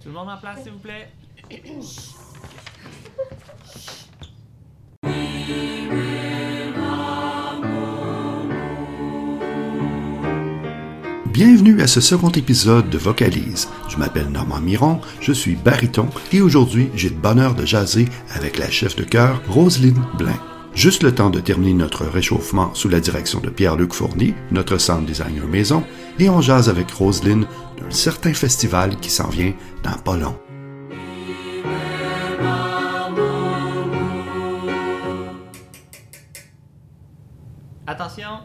Tout le monde en place, s'il vous plaît. Bienvenue à ce second épisode de Vocalise. Je m'appelle Normand Miron, je suis baryton et aujourd'hui j'ai le bonheur de jaser avec la chef de chœur Roselyne Blain. Juste le temps de terminer notre réchauffement sous la direction de Pierre-Luc Fournier, notre sound designer maison, et on jase avec Roselyne d'un certain festival qui s'en vient dans pas long. Attention,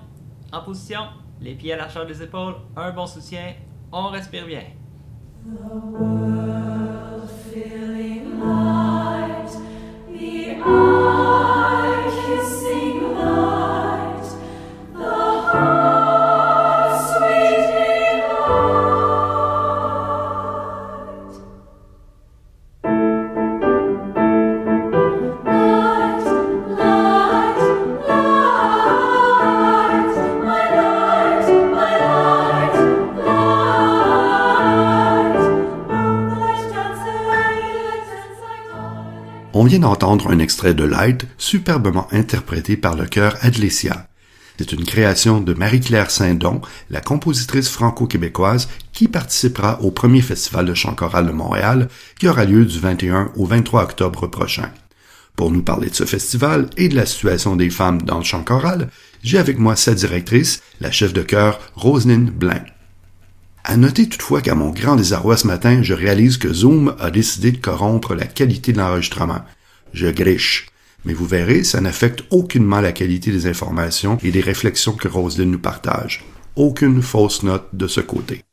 en position, les pieds à l'archeur des épaules, un bon soutien, on respire bien. D'entendre un extrait de Light superbement interprété par le chœur Adlesia. C'est une création de Marie-Claire Saint-Don, la compositrice franco-québécoise qui participera au premier festival de chant choral de Montréal qui aura lieu du 21 au 23 octobre prochain. Pour nous parler de ce festival et de la situation des femmes dans le chant choral, j'ai avec moi sa directrice, la chef de chœur Roselyne Blain. À noter toutefois qu'à mon grand désarroi ce matin, je réalise que Zoom a décidé de corrompre la qualité de l'enregistrement. Je griche. Mais vous verrez, ça n'affecte aucunement la qualité des informations et des réflexions que Roselyne nous partage. Aucune fausse note de ce côté.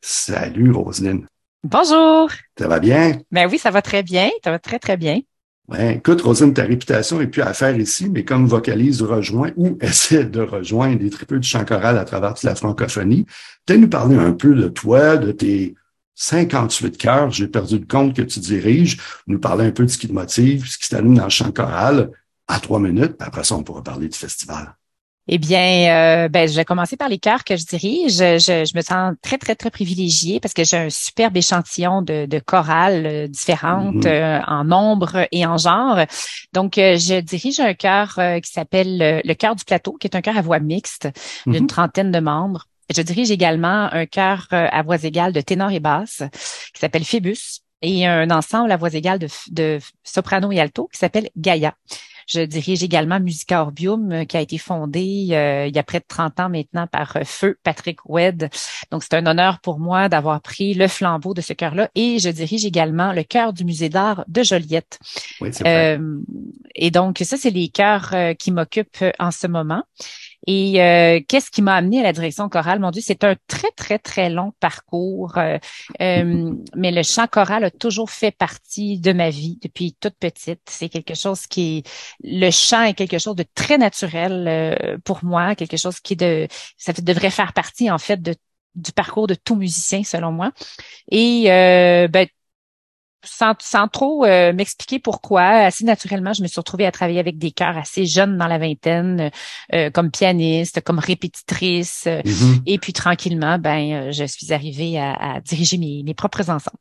Salut Roselyne. Bonjour. Ça va bien? Ben oui, ça va très bien. Ça va très, très bien. Ouais, écoute, Rosine, ta réputation est plus à faire ici, mais comme vocalise rejoint ou essaie de rejoindre des tripeux du chant choral à travers toute la francophonie, peut-être nous parler un peu de toi, de tes 58 cœurs, j'ai perdu le compte que tu diriges, nous parler un peu de ce qui te motive, ce qui t'anime dans le chant choral à trois minutes, puis après ça, on pourra parler du festival. Eh bien, euh, ben, je vais commencer par les chœurs que je dirige. Je, je, je me sens très, très, très privilégiée parce que j'ai un superbe échantillon de, de chorales euh, différentes Mhm. euh, en nombre et en genre. Donc, euh, je dirige un chœur qui s'appelle le Chœur du Plateau, qui est un chœur à voix mixte d'une Mhm. trentaine de membres. Je dirige également un chœur euh, à voix égale de ténor et basse qui s'appelle Phébus et un ensemble à voix égale de, de soprano et alto qui s'appelle Gaïa. Je dirige également Musica Orbium, euh, qui a été fondée euh, il y a près de 30 ans maintenant par euh, Feu Patrick Wed. Donc, c'est un honneur pour moi d'avoir pris le flambeau de ce chœur-là. Et je dirige également le chœur du Musée d'art de Joliette. Oui. Euh, et donc, ça, c'est les chœurs euh, qui m'occupent en ce moment. Et euh, qu'est-ce qui m'a amené à la direction chorale? Mon Dieu, c'est un très, très, très long parcours. euh, euh, mais le chant choral a toujours fait partie de ma vie depuis toute petite. C'est quelque chose qui le chant est quelque chose de très naturel euh, pour moi, quelque chose qui de, ça devrait faire partie en fait de du parcours de tout musicien selon moi. Et euh, ben, sans, sans trop euh, m'expliquer pourquoi, assez naturellement, je me suis retrouvée à travailler avec des chœurs assez jeunes dans la vingtaine, euh, comme pianiste, comme répétitrice. euh, Mhm. Et puis tranquillement, ben, euh, je suis arrivée à, à diriger mes, mes propres ensembles.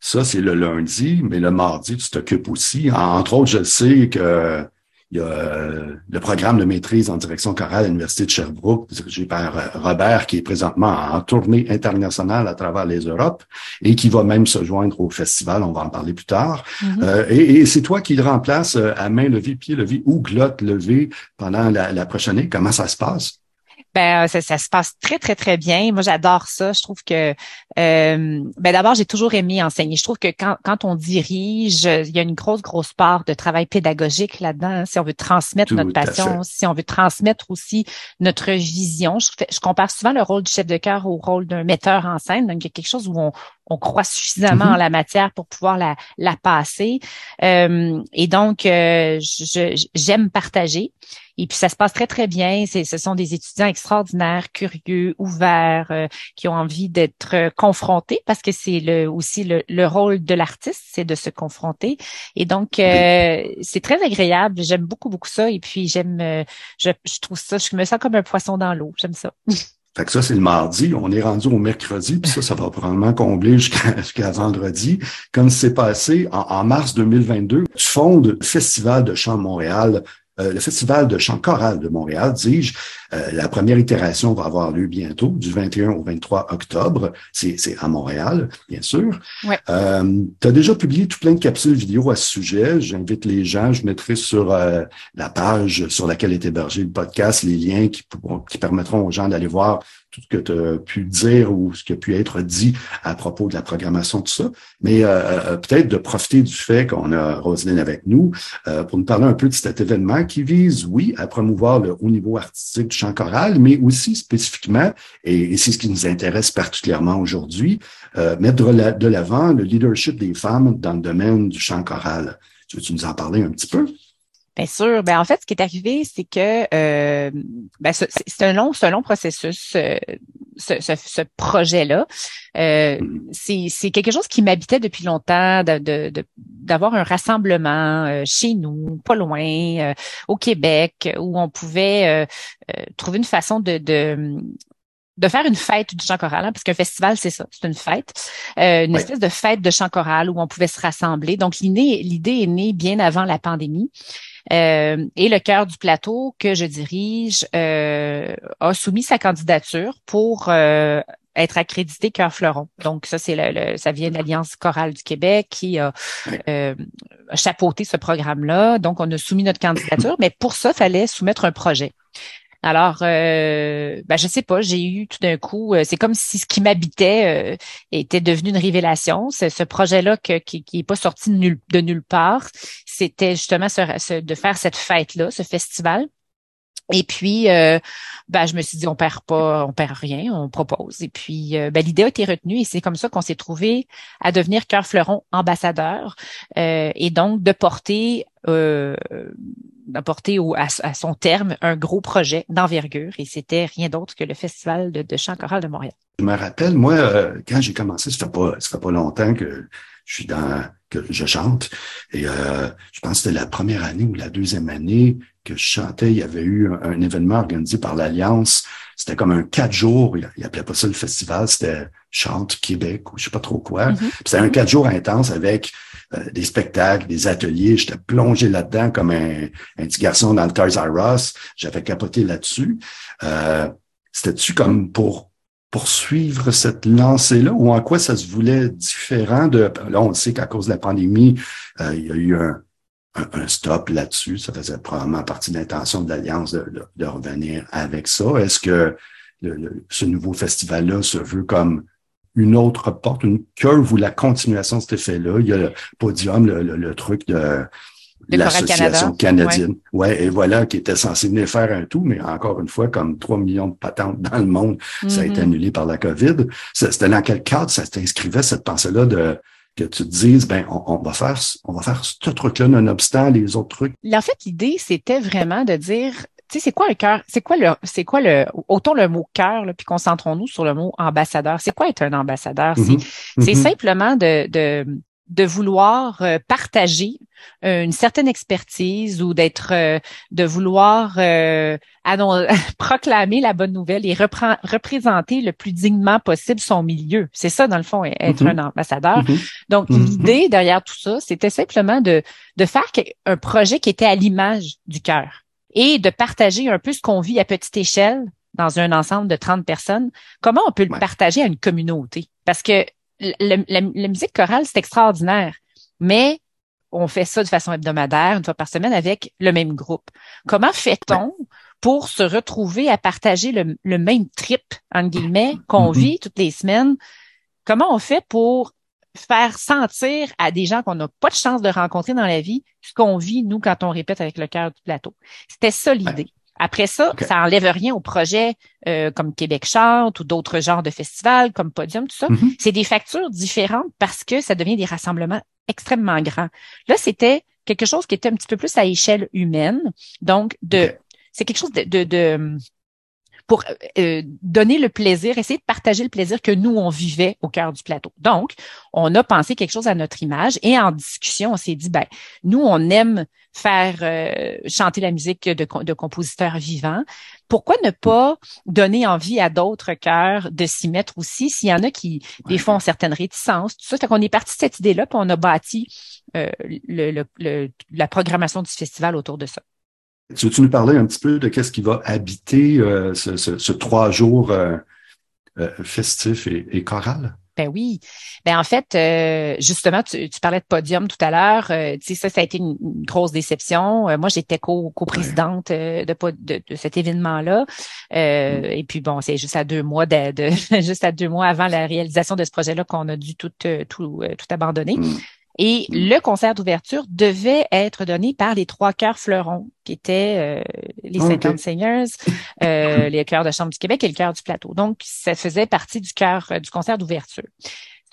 Ça, c'est le lundi, mais le mardi, tu t'occupes aussi. Entre autres, je sais que il y a euh, le programme de maîtrise en direction chorale à l'Université de Sherbrooke, dirigé par euh, Robert, qui est présentement en tournée internationale à travers les Europes et qui va même se joindre au festival. On va en parler plus tard. Euh, et et c'est toi qui le remplaces euh, à main levée, pied levé ou glotte levée pendant la, la prochaine année. Comment ça se passe? Ben, ça, ça se passe très, très, très bien. Moi, j'adore ça. Je trouve que, euh, ben, d'abord, j'ai toujours aimé enseigner. Je trouve que quand, quand on dirige, il y a une grosse, grosse part de travail pédagogique là-dedans. hein, Si on veut transmettre Tout notre passion, si on veut transmettre aussi notre vision. Je, fais- je compare souvent le rôle du chef de chœur au rôle d'un metteur en scène. Donc, il y a quelque chose où on, on croit suffisamment en la matière pour pouvoir la, la passer. et donc, j'aime partager. Et puis ça se passe très très bien. C'est, ce sont des étudiants extraordinaires, curieux, ouverts, euh, qui ont envie d'être euh, confrontés parce que c'est le, aussi le, le rôle de l'artiste, c'est de se confronter. Et donc euh, c'est très agréable. J'aime beaucoup beaucoup ça. Et puis j'aime, je, je trouve ça, je me sens comme un poisson dans l'eau. J'aime ça. Fait que ça, c'est le mardi. On est rendu au mercredi, puis ça, ça va probablement combler jusqu'à vendredi. Comme c'est passé en, en, mars 2022, tu fondes le Festival de chant Montréal euh, le Festival de chant choral de Montréal, dis-je, euh, la première itération va avoir lieu bientôt, du 21 au 23 octobre. C'est à Montréal, bien sûr. Ouais. Euh, tu as déjà publié tout plein de capsules vidéo à ce sujet. J'invite les gens, je mettrai sur la page sur laquelle est hébergé le podcast les liens qui, qui permettront aux gens d'aller voir tout ce que tu as pu dire ou ce qui a pu être dit à propos de la programmation, tout ça. Mais euh, euh, peut-être de profiter du fait qu'on a Roselyne avec nous euh, pour nous parler un peu de cet événement qui vise, oui, à promouvoir le haut niveau artistique du chant choral, mais aussi spécifiquement, et, c'est ce qui nous intéresse particulièrement aujourd'hui, mettre de l'avant le leadership des femmes dans le domaine du chant choral. Tu veux-tu nous en parler un petit peu? Bien sûr. Ben, en fait, ce qui est arrivé, c'est que euh, ben, c'est un long, c'est un long processus, euh, ce, ce, ce projet-là. Euh, c'est quelque chose qui m'habitait depuis longtemps, d'avoir de, de, un rassemblement euh, chez nous, pas loin, euh, au Québec, où on pouvait trouver une façon de, de de faire une fête du chant choral, hein, parce qu'un festival, c'est ça, c'est une fête, euh, une espèce de fête de chant choral où on pouvait se rassembler. Donc, l'idée est née bien avant la pandémie. Euh, et le cœur du plateau que je dirige euh, a soumis sa candidature pour euh, être accrédité Cœur Fleuron. Donc ça, c'est le, ça vient de l'Alliance chorale du Québec qui a chapeauté ce programme-là. Donc on a soumis notre candidature, mais pour ça, fallait soumettre un projet. Alors, euh, ben, je sais pas, j'ai eu tout d'un coup, c'est comme si ce qui m'habitait était devenu une révélation. C'est ce projet-là qui, qui est pas sorti de nulle, de nulle part c'était justement de faire cette fête-là, ce festival. Et puis, euh, ben, je me suis dit, on perd pas, on perd rien, on propose. Et puis, euh, ben, l'idée a été retenue et c'est comme ça qu'on s'est trouvé à devenir Cœur Fleuron ambassadeur euh, et donc de porter, d'apporter à, à, son terme un gros projet d'envergure. Et c'était rien d'autre que le Festival de, chant choral de Montréal. Je me rappelle, moi, quand j'ai commencé, ça fait pas, ça fait pas longtemps que je suis dans que je chante. Et euh, je pense que c'était la première année ou la deuxième année que je chantais. Il y avait eu un, événement organisé par l'Alliance. C'était comme un quatre jours. Il, il appelait pas ça le festival. C'était Chante Québec ou je sais pas trop quoi. Mm-hmm. C'était un quatre jours intense avec euh, des spectacles, des ateliers. J'étais plongé là-dedans comme un, un, petit garçon dans le Toys R Us. J'avais capoté là-dessus. Euh, C'était-tu comme pour poursuivre cette lancée-là ou en quoi ça se voulait différent de... Là, on sait qu'à cause de la pandémie, euh, il y a eu un, un, stop là-dessus. Ça faisait probablement partie de l'intention de l'Alliance de, de, revenir avec ça. Est-ce que le, ce nouveau festival-là se veut comme une autre porte, une curve ou la continuation de cet effet-là? Il y a le podium, le, le truc de l'association canadienne. Ouais. et voilà, qui était censé venir faire un tout, mais encore une fois, comme 3 millions de patentes dans le monde, ça a été mm-hmm. annulé par la COVID. C'était dans quel cadre ça t'inscrivait cette pensée-là de que tu te dises, ben, on, va faire, on va faire ce truc-là nonobstant les autres trucs. En fait, l'idée, c'était vraiment de dire, tu sais, c'est quoi un cœur? C'est quoi le, c'est quoi le, autant le mot cœur, puis concentrons-nous sur le mot ambassadeur. C'est quoi être un ambassadeur? C'est, c'est mm-hmm. simplement de, de, de vouloir euh, partager euh, une certaine expertise ou d'être euh, de vouloir proclamer la bonne nouvelle et représenter le plus dignement possible son milieu. C'est ça dans le fond être mm-hmm. un ambassadeur. Mm-hmm. Donc mm-hmm. l'idée derrière tout ça, c'était simplement de de faire un projet qui était à l'image du cœur et de partager un peu ce qu'on vit à petite échelle dans un ensemble de 30 personnes. Comment on peut le partager à une communauté? Parce que la, musique chorale, c'est extraordinaire, mais on fait ça de façon hebdomadaire, une fois par semaine, avec le même groupe. Comment fait-on pour se retrouver à partager le, même trip, en guillemets, qu'on mm-hmm. vit toutes les semaines? Comment on fait pour faire sentir à des gens qu'on n'a pas de chance de rencontrer dans la vie ce qu'on vit, nous, quand on répète avec le cœur du plateau? C'était ça l'idée. Après ça, ça enlève rien au projet euh, comme Québec chante ou d'autres genres de festivals comme Podium, tout ça. Mhm. C'est des factures différentes parce que ça devient des rassemblements extrêmement grands. Là, c'était quelque chose qui était un petit peu plus à échelle humaine. Donc, de, c'est quelque chose de, de, de- pour euh, donner le plaisir, essayer de partager le plaisir que nous, on vivait au cœur du plateau. Donc, on a pensé quelque chose à notre image et en discussion, on s'est dit, ben, nous, on aime faire euh, chanter la musique de, com- de compositeurs vivants. Pourquoi ne pas donner envie à d'autres chœurs de s'y mettre aussi? S'il y en a qui, des fois, ont certaines réticences, tout ça. Fait qu'on est parti de cette idée-là, puis on a bâti euh, le, le- le- la programmation du festival autour de ça. Tu veux-tu nous parler un petit peu de qu'est-ce qui va habiter euh, ce, ce- ce trois jours euh, euh, festif et, et choral? Ben oui. Ben en fait, euh, justement, tu, tu parlais de podium tout à l'heure. Euh, tu sais, ça, ça a été une, une grosse déception. Euh, moi, j'étais co- co-présidente de, po- de, de cet événement-là. Euh, Et puis bon, c'est juste à deux mois de, de- juste à deux mois avant la réalisation de ce projet-là qu'on a dû tout tout tout abandonner. Mm. Et Mm. le concert d'ouverture devait être donné par les trois chœurs fleurons, qui étaient euh, les Ah, Saint ok. Singers, euh, les chœurs de chambre du Québec et le chœur du plateau. Donc, ça faisait partie du chœur euh, du concert d'ouverture.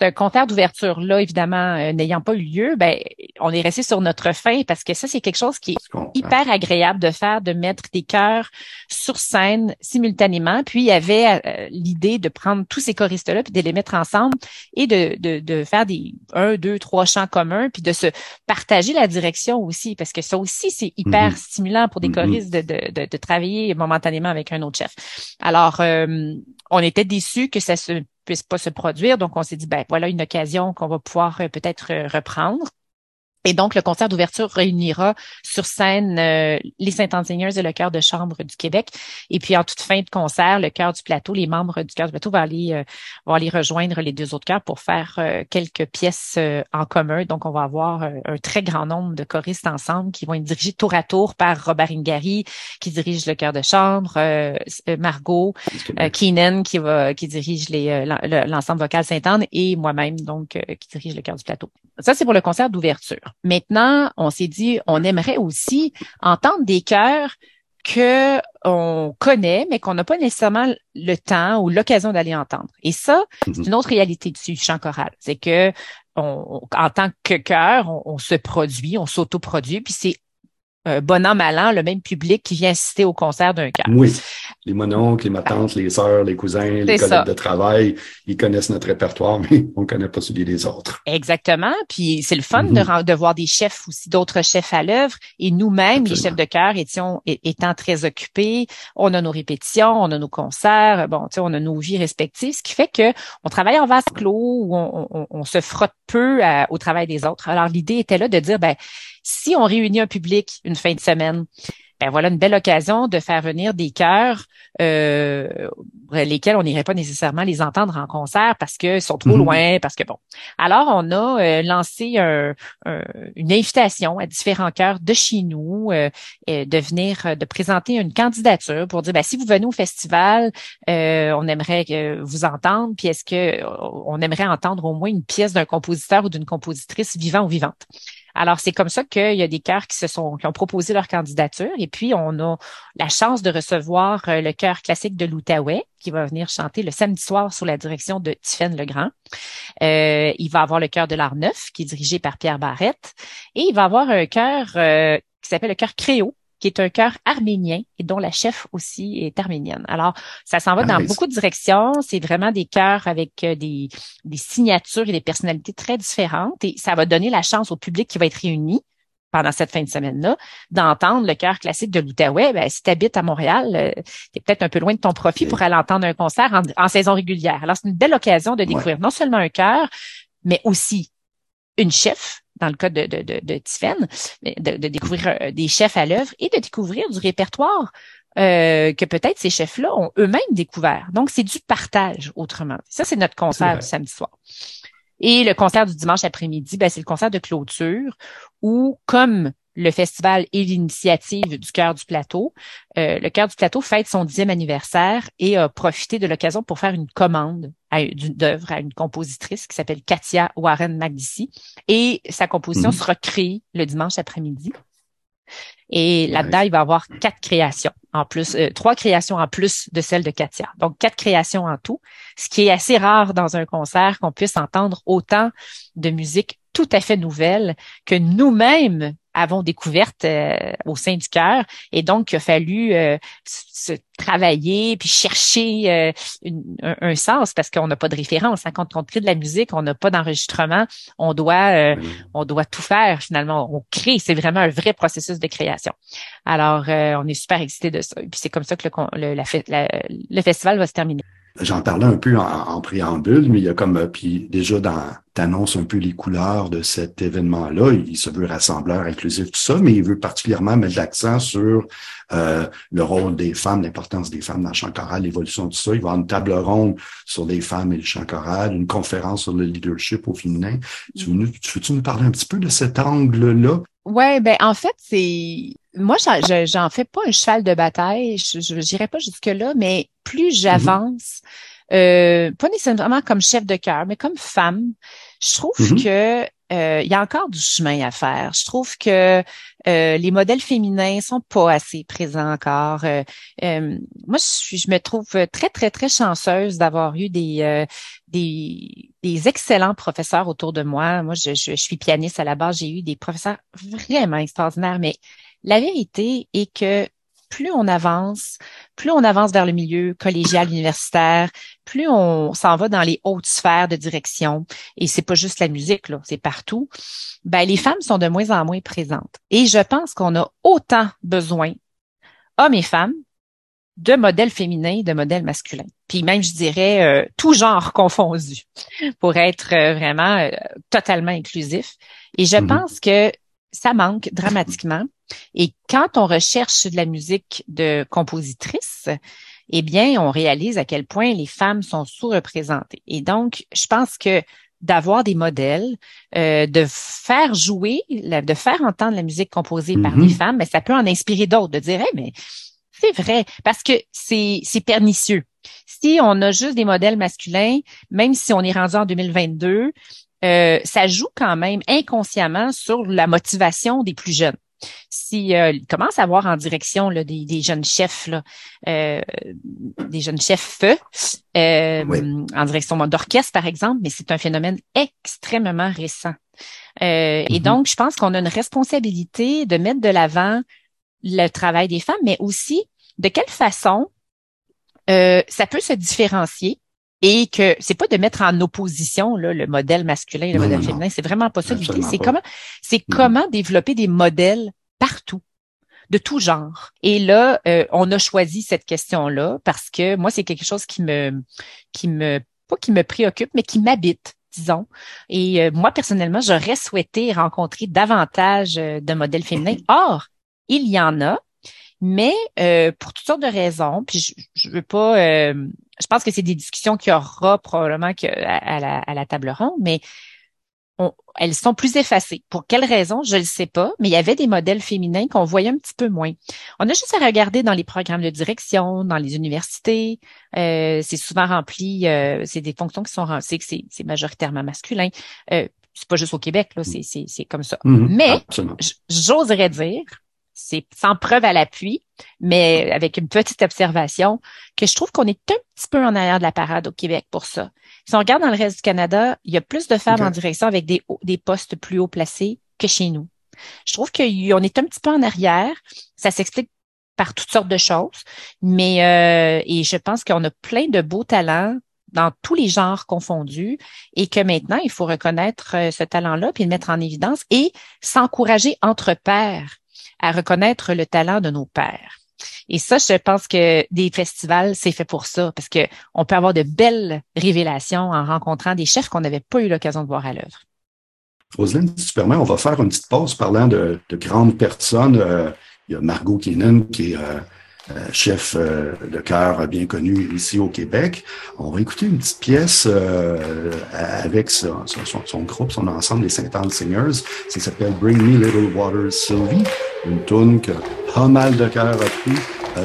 Un concert d'ouverture là, évidemment, euh, n'ayant pas eu lieu, ben, on est resté sur notre fin parce que ça, c'est quelque chose qui est hyper agréable de faire, de mettre des chœurs sur scène simultanément. Puis il y avait euh, l'idée de prendre tous ces choristes-là puis de les mettre ensemble et de, de, de faire des un, deux, trois chants communs, puis de se partager la direction aussi, parce que ça aussi, c'est hyper Mhm. stimulant pour des Mhm. choristes de, de, de, de travailler momentanément avec un autre chef. Alors, euh, on était déçus que ça se puisse pas se produire, donc on s'est dit, ben voilà une occasion qu'on va pouvoir euh, peut-être euh, reprendre. Et donc, le concert d'ouverture réunira sur scène euh, les Saint-Anne-Seigneurs et le chœur de chambre du Québec. Et puis, en toute fin de concert, le chœur du plateau, les membres du chœur du plateau vont aller, euh, vont aller rejoindre les deux autres chœurs pour faire euh, quelques pièces euh, en commun. Donc, on va avoir euh, un très grand nombre de choristes ensemble qui vont être dirigés tour à tour par Robert Ingari, qui dirige le chœur de chambre, euh, Margot, euh, Keenan qui va qui dirige euh, l'ensemble vocal Sainte-Anne et moi-même donc euh, qui dirige le chœur du plateau. Ça c'est pour le concert d'ouverture. Maintenant, on s'est dit on aimerait aussi entendre des chœurs que on connaît mais qu'on n'a pas nécessairement le temps ou l'occasion d'aller entendre. Et ça, c'est Mhm. une autre réalité du chant choral, c'est que on, en tant que chœur, on, on se produit, on s'autoproduit, puis c'est euh, bon an, mal an, le même public qui vient assister au concert d'un chœur. Oui, les mononcles, les matantes, les sœurs, les cousins, les collègues ça. de travail, ils connaissent notre répertoire, mais on ne connaît pas celui des autres. Exactement. Puis c'est le fun Mhm. de, de voir des chefs aussi, d'autres chefs à l'œuvre. Et nous-mêmes, les chefs de chœur, étions étant très occupés, on a nos répétitions, on a nos concerts, bon, tu sais, on a nos vies respectives, ce qui fait que on travaille en vase clos où on, on- on se frotte peu à- au travail des autres. Alors l'idée était là de dire, ben si on réunit un public une fin de semaine, ben voilà une belle occasion de faire venir des chœurs euh, lesquels on n'irait pas nécessairement les entendre en concert parce qu'ils sont trop Mhm. loin, parce que bon. Alors, on a euh, lancé un- un- une invitation à différents chœurs de chez nous euh, de venir, de présenter une candidature pour dire, ben, si vous venez au festival, euh, on aimerait vous entendre, puis est-ce que on aimerait entendre au moins une pièce d'un compositeur ou d'une compositrice vivant ou vivante. Alors, c'est comme ça qu'il y a des chœurs qui se sont, qui ont proposé leur candidature. Et puis, on a la chance de recevoir le chœur classique de l'Outaouais, qui va venir chanter le samedi soir sous la direction de Tiffaine Legrand. Euh, il va avoir le chœur de l'Art Neuf, qui est dirigé par Pierre Barrette. Et il va avoir un chœur euh, qui s'appelle le chœur Créo, qui est un chœur arménien et dont la chef aussi est arménienne. Alors, ça s'en va dans Nice. beaucoup de directions. C'est vraiment des chœurs avec euh, des, des signatures et des personnalités très différentes. Et ça va donner la chance au public qui va être réuni pendant cette fin de semaine-là, d'entendre le chœur classique de l'Outaouais. Ben, si tu habites à Montréal, euh, tu es peut-être un peu loin de ton profit pour aller entendre un concert en, en saison régulière. Alors, c'est une belle occasion de découvrir non seulement un chœur, mais aussi une chef, dans le cas de, de, de, mais de, de découvrir euh, des chefs à l'œuvre et de découvrir du répertoire euh, que peut-être ces chefs-là ont eux-mêmes découvert. Donc, c'est du partage, autrement. Ça, c'est notre concert du samedi soir. Et le concert du dimanche après-midi, ben, c'est le concert de clôture où, comme le festival et l'initiative du Cœur du Plateau, euh, le Cœur du Plateau fête son dixième anniversaire et a profité de l'occasion pour faire une commande d'œuvre à une compositrice qui s'appelle Katia Warren McDissy. Et sa composition Mhm. sera créée le dimanche après-midi. Et là-dedans, il va y avoir quatre créations. en plus, euh, trois créations en plus de celle de Katia. Donc, quatre créations en tout, ce qui est assez rare dans un concert qu'on puisse entendre autant de musique tout à fait nouvelle que nous-mêmes avons découverte euh, au sein du cœur. Et donc il a fallu euh, se travailler puis chercher euh, un, sens parce qu'on n'a pas de référence. Hein. quand on crée de la musique on n'a pas d'enregistrement. On doit on doit tout faire finalement. On crée. C'est vraiment un vrai processus de création. Alors on est super excités de ça. Et puis c'est comme ça que le, le festival va se terminer. J'en parlais un peu en, préambule, mais il y a comme, euh, puis déjà dans, t'annonces un peu les couleurs de cet événement-là. Il se veut rassembleur, inclusif, tout ça, mais il veut particulièrement mettre l'accent sur euh, le rôle des femmes, l'importance des femmes dans le chant choral, l'évolution de ça. Il va avoir une table ronde sur les femmes et le chant choral, une conférence sur le leadership au féminin. Tu veux, tu veux-tu nous parler un petit peu de cet angle-là? Ouais, ben en fait, c'est moi, j'en fais pas un cheval de bataille. Je n'irai pas jusque-là, mais plus mm-hmm. j'avance, euh, pas nécessairement comme chef de cœur, mais comme femme, je trouve mm-hmm. que euh, il y a encore du chemin à faire. Je trouve que euh, les modèles féminins sont pas assez présents encore. Euh, moi, je, je, me trouve très, très, très chanceuse d'avoir eu des, des, des, excellents professeurs autour de moi. Moi, je, je, suis pianiste à la base. J'ai eu des professeurs vraiment extraordinaires, mais la vérité est que plus on avance, plus on avance vers le milieu collégial universitaire, plus on s'en va dans les hautes sphères de direction, et c'est pas juste la musique, là, c'est partout, ben, les femmes sont de moins en moins présentes. Et je pense qu'on a autant besoin, hommes et femmes, de modèles féminins, de modèles masculins. Puis même, je dirais, euh, tout genre confondu, pour être euh, vraiment euh, totalement inclusif. Et je mm-hmm. pense que ça manque dramatiquement. Et quand on recherche de la musique de compositrice, eh bien, on réalise à quel point les femmes sont sous-représentées. Et donc, je pense que d'avoir des modèles, euh, de faire jouer, de faire entendre la musique composée par des mm-hmm. femmes, mais ça peut en inspirer d'autres, de dire, mais c'est vrai, parce que c'est, c'est pernicieux. Si on a juste des modèles masculins, même si on est rendu en 2022, euh, ça joue quand même inconsciemment sur la motivation des plus jeunes. Si euh, commence à voir en direction là, des, des, jeunes chefs, là, euh, des jeunes chefs euh, en direction d'orchestre par exemple, mais c'est un phénomène extrêmement récent. Et mm-hmm. donc, je pense qu'on a une responsabilité de mettre de l'avant le travail des femmes, mais aussi de quelle façon ça peut se différencier et que c'est pas de mettre en opposition là, le modèle masculin et le modèle féminin, c'est vraiment pas ça l'idée. C'est comment, c'est mm-hmm. comment développer des modèles partout de tout genre. Et là, euh, on a choisi cette question-là parce que moi, c'est quelque chose qui me, qui me, pas qui me préoccupe, mais qui m'habite disons. Et euh, moi, personnellement, j'aurais souhaité rencontrer davantage euh, de modèles féminins. Or, il y en a, mais pour toutes sortes de raisons, puis je, je veux pas je pense que c'est des discussions qu'il y aura probablement que, à, la, à la table ronde, mais elles sont plus effacées. Pour quelle raison, je ne sais pas, mais il y avait des modèles féminins qu'on voyait un petit peu moins. On a juste à regarder dans les programmes de direction, dans les universités. Euh, c'est souvent rempli, euh, c'est des fonctions qui sont remplies, c'est majoritairement masculin. Euh, c'est pas juste au Québec, là, c'est comme ça. Mm-hmm. mais j'oserais dire c'est sans preuve à l'appui, mais avec une petite observation, que je trouve qu'on est un petit peu en arrière de la parade au Québec pour ça. Si on regarde dans le reste du Canada, il y a plus de femmes en direction avec des, des postes plus haut placés que chez nous. Je trouve qu'on est un petit peu en arrière. Ça s'explique par toutes sortes de choses, mais euh, et je pense qu'on a plein de beaux talents dans tous les genres confondus et que maintenant, il faut reconnaître euh, ce talent-là puis le mettre en évidence et s'encourager entre pairs à reconnaître le talent de nos pères. Et ça, je pense que des festivals, c'est fait pour ça, parce que on peut avoir de belles révélations en rencontrant des chefs qu'on n'avait pas eu l'occasion de voir à l'œuvre. Roselyne, si tu permets, on va faire une petite pause parlant de, grandes personnes. Euh, il y a Margot Keenan qui est euh, chef euh, de chœur bien connu ici au Québec. On va écouter une petite pièce euh, avec son, son, groupe, son ensemble, les Saint Anne Singers. Ça s'appelle Bring Me Little Waters Sylvie, une tune que pas mal de chœurs a pu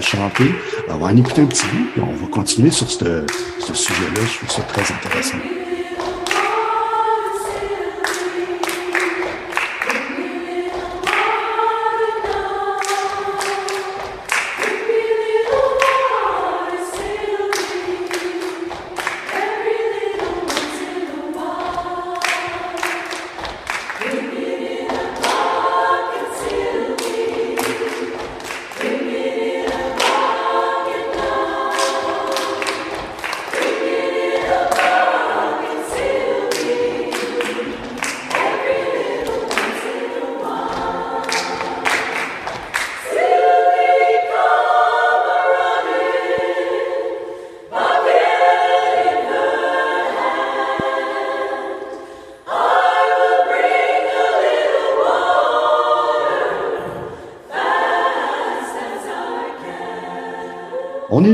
chanter. on va en écouter un petit bout, et on va continuer sur ce, ce sujet-là. Je trouve ça très intéressant.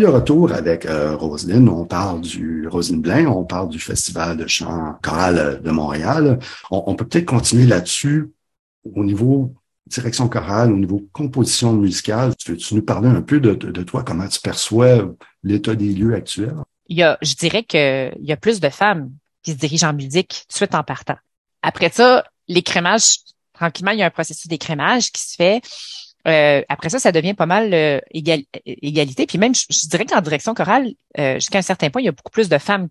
De retour avec euh, Roselyne. On parle du Roselyne Blain, on parle du Festival de chant choral de Montréal. On, peut peut-être continuer là-dessus au niveau direction chorale, au niveau composition musicale. Tu veux-tu nous parler un peu de, toi, comment tu perçois l'état des lieux actuels? Il y a, je dirais qu'il y a plus de femmes qui se dirigent en musique suite en partant. Après ça, l'écrémage, tranquillement, il y a un processus d'écrémage qui se fait. Euh, après ça, ça devient pas mal euh, égalité. Puis même, je, dirais qu'en direction chorale, euh, jusqu'à un certain point, il y a beaucoup plus de femmes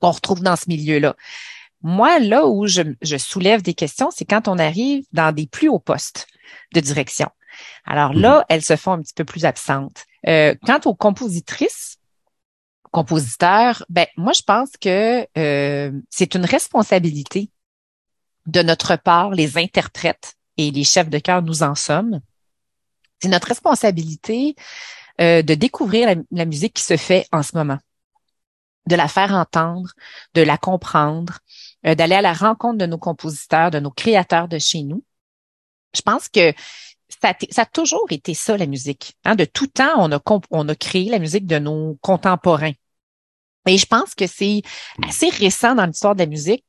qu'on retrouve dans ce milieu-là. Moi, là où je, je soulève des questions, c'est quand on arrive dans des plus hauts postes de direction. Alors là, mhm. elles se font un petit peu plus absentes. quant aux compositrices, compositeurs, ben moi, je pense que c'est une responsabilité de notre part, les interprètes et les chefs de chœur, nous en sommes, c'est notre responsabilité euh, de découvrir la, musique qui se fait en ce moment, de la faire entendre, de la comprendre, euh, d'aller à la rencontre de nos compositeurs, de nos créateurs de chez nous. Je pense que ça, a toujours été ça, la musique. Hein. De tout temps, on a, on a créé la musique de nos contemporains. Et je pense que c'est assez récent dans l'histoire de la musique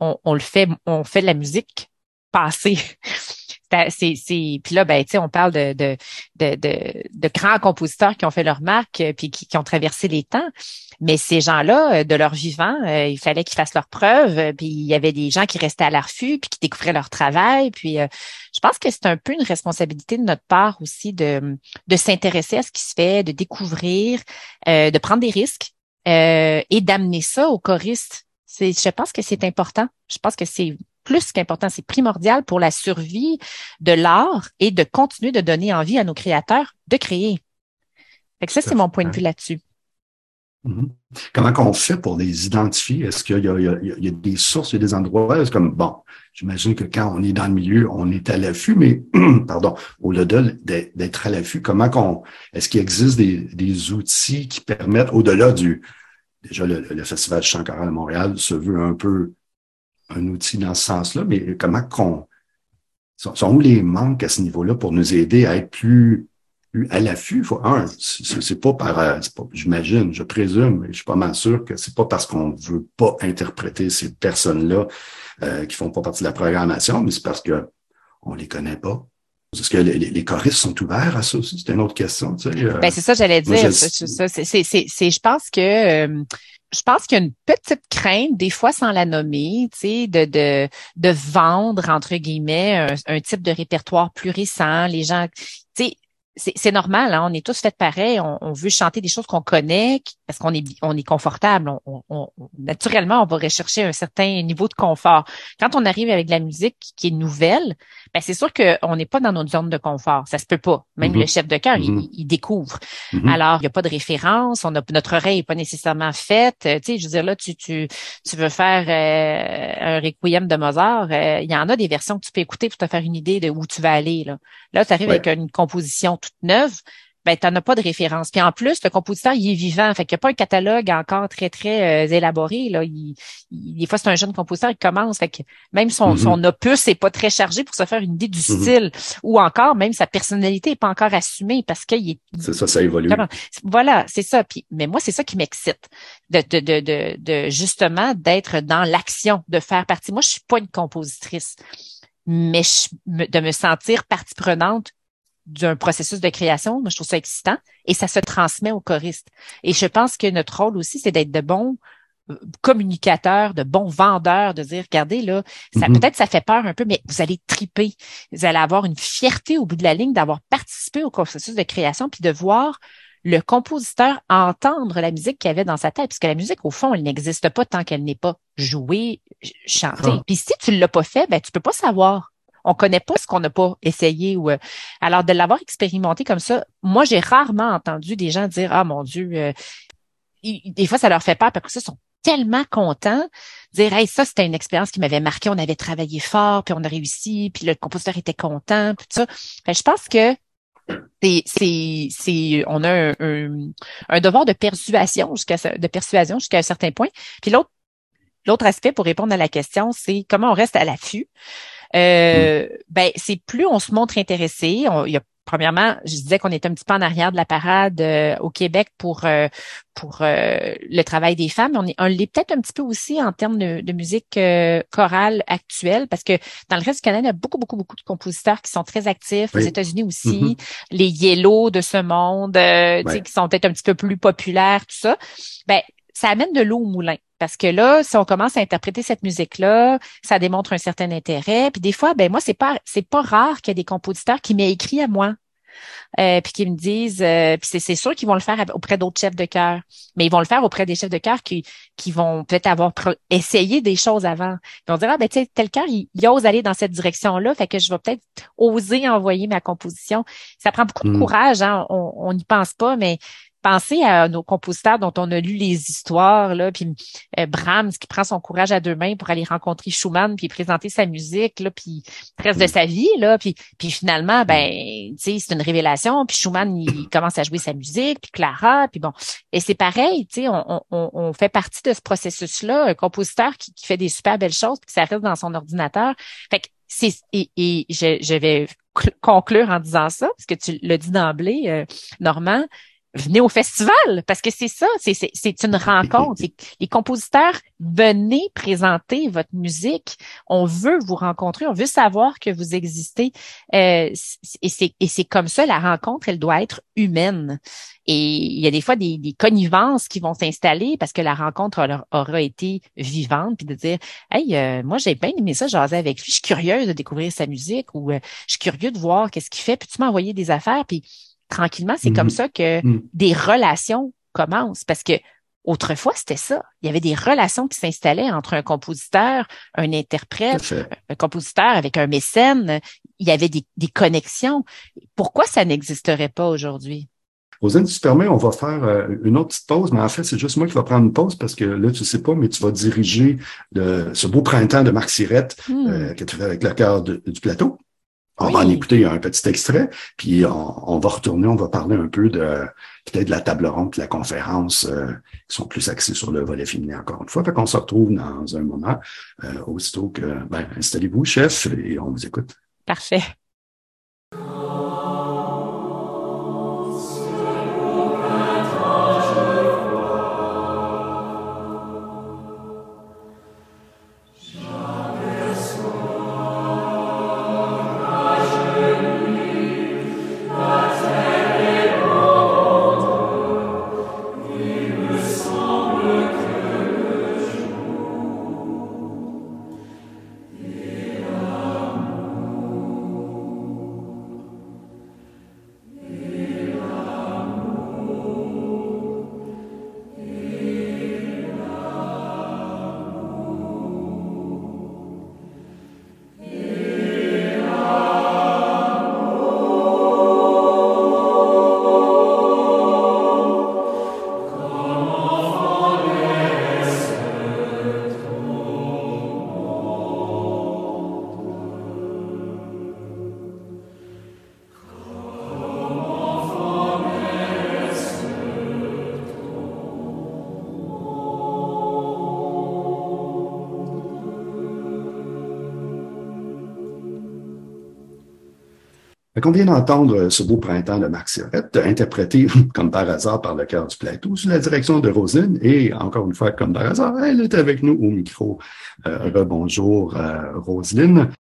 qu'on on le fait, on fait de la musique passée c'est, c'est, puis là, ben, tu sais, on parle de, de, de, de, grands compositeurs qui ont fait leur marque, euh, puis qui, ont traversé les temps. Mais ces gens-là, euh, de leur vivant, euh, il fallait qu'ils fassent leurs preuves. Puis il y avait des gens qui restaient à l'affût, puis qui découvraient leur travail. Puis je pense que c'est un peu une responsabilité de notre part aussi de, de s'intéresser à ce qui se fait, de découvrir, de prendre des risques et d'amener ça aux choristes. C'est, je pense que c'est important. Je pense que c'est plus qu'important, c'est primordial pour la survie de l'art et de continuer de donner envie à nos créateurs de créer. Fait que ça, c'est mon point de vue là-dessus. Mm-hmm. Comment qu'on fait pour les identifier? Est-ce qu'il y, y, a des sources, il y a des endroits? Comme, bon, j'imagine que quand on est dans le milieu, on est à l'affût, mais, pardon, au-delà d'être à l'affût, comment qu'on, est-ce qu'il existe des, des, outils qui permettent, au-delà du, déjà, le, le Festival choral à Montréal se veut un peu un outil dans ce sens-là, mais comment qu'on sont, où les manques à ce niveau-là pour nous aider à être plus, à l'affût? Un, c'est pas par, euh, j'imagine, je présume, mais je suis pas mal sûr que c'est pas parce qu'on veut pas interpréter ces personnes-là euh, qui font pas partie de la programmation, mais c'est parce que on les connaît pas. Est-ce que les, les, choristes sont ouverts à ça aussi? C'est une autre question. Tu sais, euh. ben, c'est ça, j'allais dire. c'est, je pense que je pense qu'il y a une petite crainte, des fois sans la nommer, tu sais, de, de, de vendre, entre guillemets, un, un, type de répertoire plus récent. Les gens, tu sais, c'est normal, hein, on est tous faits pareil. On, veut chanter des choses qu'on connaît parce qu'on est, on est confortable. On, naturellement, on va rechercher un certain niveau de confort. Quand on arrive avec de la musique qui est nouvelle, ben c'est sûr qu'on n'est pas dans notre zone de confort. Ça se peut pas. Même mm-hmm. le chef de chœur, il, mm-hmm. découvre. Mm-hmm. Alors, il n'y a pas de référence. On a, notre oreille n'est pas nécessairement faite. Tu sais, je veux dire, là, tu, tu, tu veux faire euh, un requiem de Mozart. Euh, il y en a des versions que tu peux écouter pour te faire une idée de où tu vas aller. Là, là tu arrives avec une composition toute neuve, ben tu n'en as pas de référence. Puis en plus, le compositeur, il est vivant, fait qu'il n'y a pas un catalogue encore très, très euh, élaboré. Là. Il, des fois, c'est un jeune compositeur, il commence, fait que même son, mm-hmm. son opus n'est pas très chargé pour se faire une idée du mm-hmm. style. Ou encore, même sa personnalité n'est pas encore assumée parce qu'il est. C'est ça, ça évolue. Voilà, c'est ça. Puis, mais moi, c'est ça qui m'excite. De, de, de, de, de justement d'être dans l'action, de faire partie. Moi, je suis pas une compositrice mais de me sentir partie prenante d'un processus de création. Moi, je trouve ça excitant et ça se transmet aux choristes. Et je pense que notre rôle aussi, c'est d'être de bons euh, communicateurs, de bons vendeurs, de dire, regardez, là, ça, mm-hmm. peut-être ça fait peur un peu, mais vous allez triper. Vous allez avoir une fierté au bout de la ligne d'avoir participé au processus de création puis de voir le compositeur entendre la musique qu'il avait dans sa tête, puisque la musique, au fond, elle n'existe pas tant qu'elle n'est pas jouée, chantée. Ah. Puis si tu ne l'as pas fait, ben tu peux pas savoir on connaît pas ce qu'on n'a pas essayé ou euh, alors de l'avoir expérimenté comme ça. Moi, j'ai rarement entendu des gens dire ah mon Dieu, euh, des fois ça leur fait peur parce que ça sont tellement contents dire hey ça c'était une expérience qui m'avait marqué on avait travaillé fort puis on a réussi puis le compositeur était content puis tout ça je pense que c'est c'est c'est on a un, un, devoir de persuasion jusqu'à de persuasion jusqu'à un certain point puis l'autre l'autre aspect pour répondre à la question c'est comment on reste à l'affût euh, mm. ben c'est plus on se montre intéressé, il y a premièrement, je disais qu'on est un petit peu en arrière de la parade euh, au Québec pour euh, pour euh, le travail des femmes. On est on l'est peut-être un petit peu aussi en termes de, musique chorale actuelle, parce que dans le reste du Canada, il y a beaucoup, beaucoup, beaucoup de compositeurs qui sont très actifs. Aux États-Unis aussi, mm-hmm. les Yellow de ce monde, qui sont peut-être un petit peu plus populaires, tout ça. Ben, ça amène de l'eau au moulin. Parce que là, si on commence à interpréter cette musique-là, ça démontre un certain intérêt. Puis des fois, ben moi, c'est pas c'est pas rare qu'il y ait des compositeurs qui m'aient écrit à moi. Euh, puis qui me disent, euh, puis c'est sûr qu'ils vont le faire auprès d'autres chefs de chœur, mais ils vont le faire auprès des chefs de chœur qui, qui vont peut-être avoir essayé des choses avant. Ils vont dire, ah ben tu sais, tel chœur, il, ose aller dans cette direction-là, fait que je vais peut-être oser envoyer ma composition. Ça prend beaucoup de hmm. courage, hein? on n'y pense pas, mais Pensez à nos compositeurs dont on a lu les histoires, là, puis euh, Brahms qui prend son courage à deux mains pour aller rencontrer Schumann puis présenter sa musique, là, puis le reste de sa vie, là, puis, puis finalement, ben, tu sais, c'est une révélation, puis Schumann, il commence à jouer sa musique, puis Clara, puis bon. Et c'est pareil, tu sais, on, on, on, fait partie de ce processus-là, un compositeur qui, qui fait des super belles choses, puis que ça reste dans son ordinateur. Fait que c'est, et, et je, je vais conclure en disant ça, parce que tu l'as dit d'emblée, euh, Normand, venez au festival parce que c'est ça, c'est une rencontre. Les compositeurs, venez présenter votre musique. On veut vous rencontrer, on veut savoir que vous existez. Euh, et c'est comme ça, la rencontre, elle doit être humaine. Et il y a des fois des, des connivences qui vont s'installer parce que la rencontre aura, été vivante, puis de dire Hey, euh, moi j'ai bien aimé ça, jaser avec lui, je suis curieuse de découvrir sa musique ou euh, je suis curieux de voir qu'est-ce qu'il fait, puis tu m'as envoyé des affaires, puis tranquillement, c'est comme mhm. ça que mhm. des relations commencent parce que autrefois, c'était ça. Il y avait des relations qui s'installaient entre un compositeur, un interprète, un compositeur avec un mécène. Il y avait des, connexions. Pourquoi ça n'existerait pas aujourd'hui? Rosine, si tu permets, on va faire euh, une autre petite pause, mais en fait, c'est juste moi qui vais prendre une pause parce que là, tu sais pas, mais tu vas diriger ce beau printemps de Marc Sirette hmm. euh, que tu fais avec le cœur du plateau. On va en écouter un petit extrait, puis on, va retourner, on va parler un peu de peut-être de la table ronde, de la conférence, euh, qui sont plus axés sur le volet féminin encore une fois. Fait qu'on se retrouve dans un moment, euh, aussitôt que, ben, installez-vous, chef, et on vous écoute. Parfait. On vient d'entendre ce beau printemps de Marc Sirette, interprété comme par hasard par le cœur du plateau sous la direction de Roselyne. Et encore une fois, comme par hasard, elle est avec nous au micro. Euh, rebonjour, euh.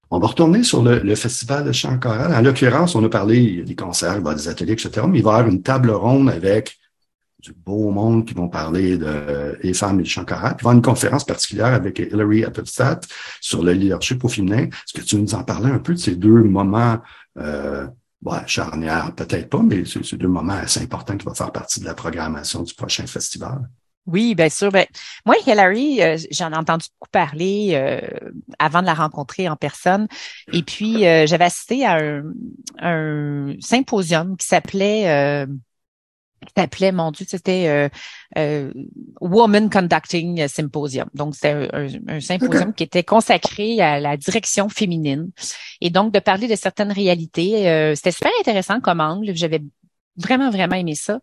On va retourner sur le, festival de chant choral. En l'occurrence, on a parlé des concerts, des ateliers, etc. Mais il va y avoir une table ronde avec du beau monde qui vont parler de les femmes et du chant choral. Puis il va y avoir une conférence particulière avec Hilary Appelstadt sur le leadership au féminin. Est-ce que tu nous en parlais un peu de ces deux moments euh, charnière, peut-être pas, mais c'est deux moments assez importants qui vont faire partie de la programmation du prochain festival. Oui, bien sûr. Ben, moi, Hillary, euh, j'en ai entendu beaucoup parler euh, avant de la rencontrer en personne. Et puis, euh, j'avais assisté à un, un, symposium qui s'appelait s'appelait, mon Dieu, c'était euh, euh, Woman Conducting Symposium. Donc, c'était un, symposium qui était consacré à la direction féminine. Et donc, de parler de certaines réalités. Euh, c'était super intéressant comme angle. J'avais vraiment, vraiment aimé ça.